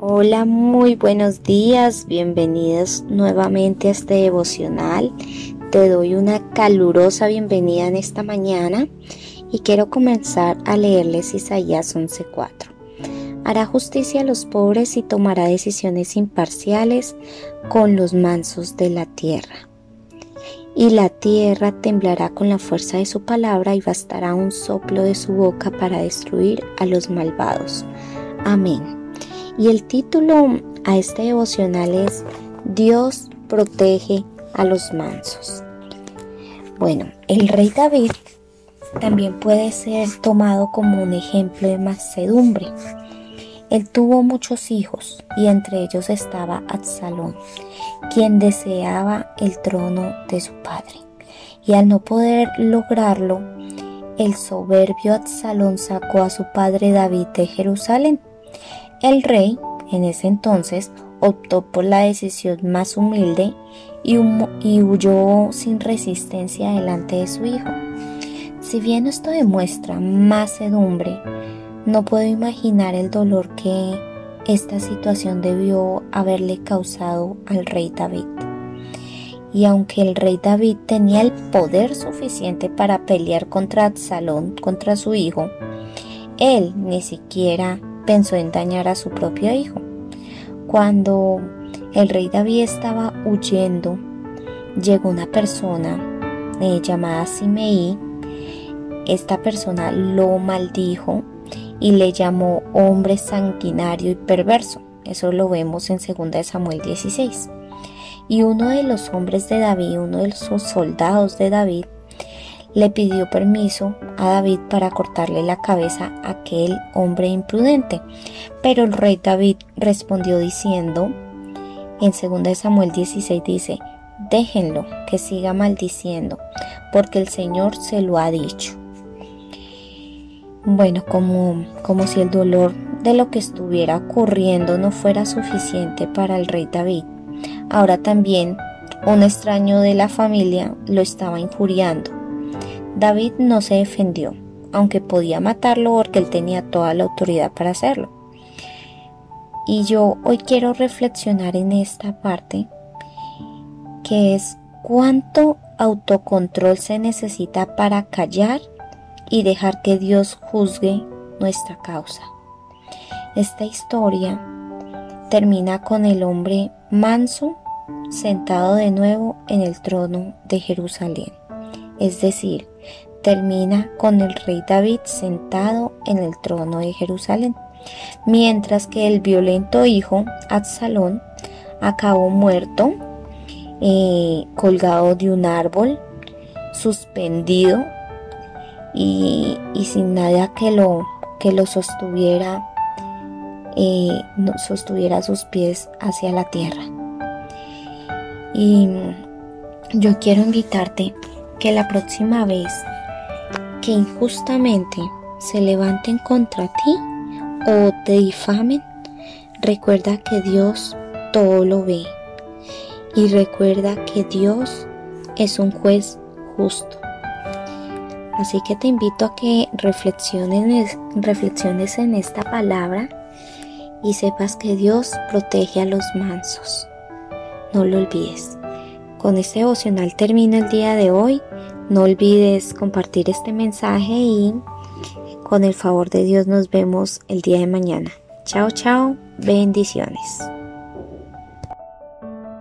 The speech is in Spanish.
Hola, muy buenos días, bienvenidos nuevamente a este devocional. Te doy una calurosa bienvenida en esta mañana y quiero comenzar a leerles Isaías 11:4. Hará justicia a los pobres y tomará decisiones imparciales con los mansos de la tierra. Y la tierra temblará con la fuerza de su palabra y bastará un soplo de su boca para destruir a los malvados. Amén. Y el título a este devocional es Dios protege a los mansos. Bueno, el rey David también puede ser tomado como un ejemplo de mansedumbre. Él tuvo muchos hijos y entre ellos estaba Absalón, quien deseaba el trono de su padre. Y al no poder lograrlo, el soberbio Absalón sacó a su padre David de Jerusalén el rey, en ese entonces, optó por la decisión más humilde y, huyó sin resistencia delante de su hijo. Si bien esto demuestra macedumbre, no puedo imaginar el dolor que esta situación debió haberle causado al rey David. Y aunque el rey David tenía el poder suficiente para pelear contra Absalón, contra su hijo, él ni siquiera pensó en dañar a su propio hijo. Cuando el rey David estaba huyendo, llegó una persona eh, llamada Simei. Esta persona lo maldijo y le llamó hombre sanguinario y perverso. Eso lo vemos en 2 Samuel 16. Y uno de los hombres de David, uno de los soldados de David, le pidió permiso a David para cortarle la cabeza a aquel hombre imprudente. Pero el rey David respondió diciendo, en 2 Samuel 16 dice, déjenlo que siga maldiciendo, porque el Señor se lo ha dicho. Bueno, como, como si el dolor de lo que estuviera ocurriendo no fuera suficiente para el rey David. Ahora también un extraño de la familia lo estaba injuriando David no se defendió, aunque podía matarlo porque él tenía toda la autoridad para hacerlo. Y yo hoy quiero reflexionar en esta parte, que es cuánto autocontrol se necesita para callar y dejar que Dios juzgue nuestra causa. Esta historia termina con el hombre manso sentado de nuevo en el trono de Jerusalén es decir, termina con el rey David sentado en el trono de Jerusalén, mientras que el violento hijo Absalón acabó muerto, eh, colgado de un árbol, suspendido y, sin nada que lo, que lo sostuviera, eh, sostuviera sus pies hacia la tierra. Y yo quiero invitarte que la próxima vez que injustamente se levanten contra ti o te difamen, recuerda que Dios todo lo ve y recuerda que Dios es un juez justo. Así que te invito a que reflexiones, reflexiones en esta palabra y sepas que Dios protege a los mansos. No lo olvides. Con este devocional termino el día de hoy. No olvides compartir este mensaje y con el favor de Dios nos vemos el día de mañana. Chao, chao. Bendiciones.